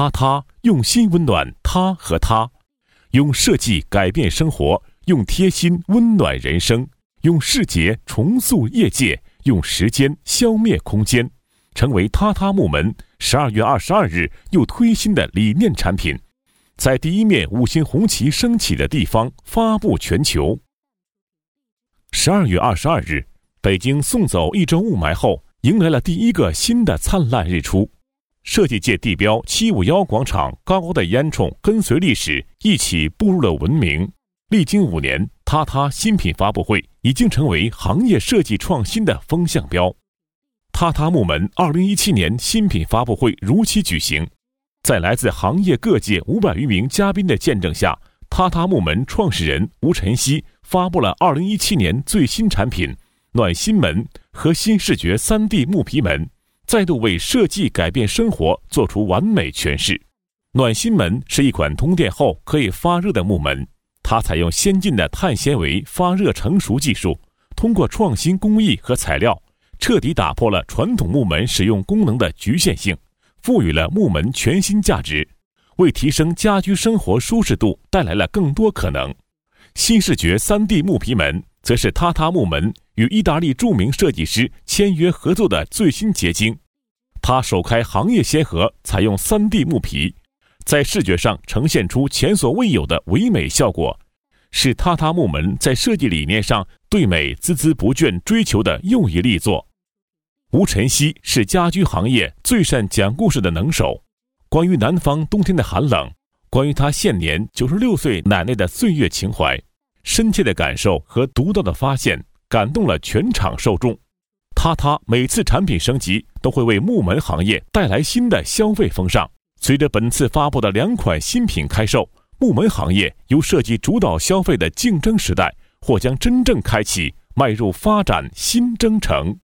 他他用心温暖他和他，用设计改变生活，用贴心温暖人生，用视觉重塑业界，用时间消灭空间，成为他他木门十二月二十二日又推新的理念产品，在第一面五星红旗升起的地方发布全球。十二月二十二日，北京送走一周雾霾后，迎来了第一个新的灿烂日出。设计界地标七五幺广场高高的烟囱跟随历史一起步入了文明。历经五年，他他新品发布会已经成为行业设计创新的风向标。他他木门二零一七年新品发布会如期举行，在来自行业各界五百余名嘉宾的见证下，他他木门创始人吴晨曦发布了二零一七年最新产品——暖心门和新视觉三 D 木皮门。再度为设计改变生活做出完美诠释。暖心门是一款通电后可以发热的木门，它采用先进的碳纤维发热成熟技术，通过创新工艺和材料，彻底打破了传统木门使用功能的局限性，赋予了木门全新价值，为提升家居生活舒适度带来了更多可能。新视觉 3D 木皮门则是榻榻木门与意大利著名设计师签约合作的最新结晶。它首开行业先河，采用 3D 木皮，在视觉上呈现出前所未有的唯美效果，是榻榻木门在设计理念上对美孜孜不倦追求的又一力作。吴晨曦是家居行业最善讲故事的能手，关于南方冬天的寒冷。关于他现年九十六岁奶奶的岁月情怀，深切的感受和独到的发现，感动了全场受众。他他每次产品升级都会为木门行业带来新的消费风尚。随着本次发布的两款新品开售，木门行业由设计主导消费的竞争时代，或将真正开启迈入发展新征程。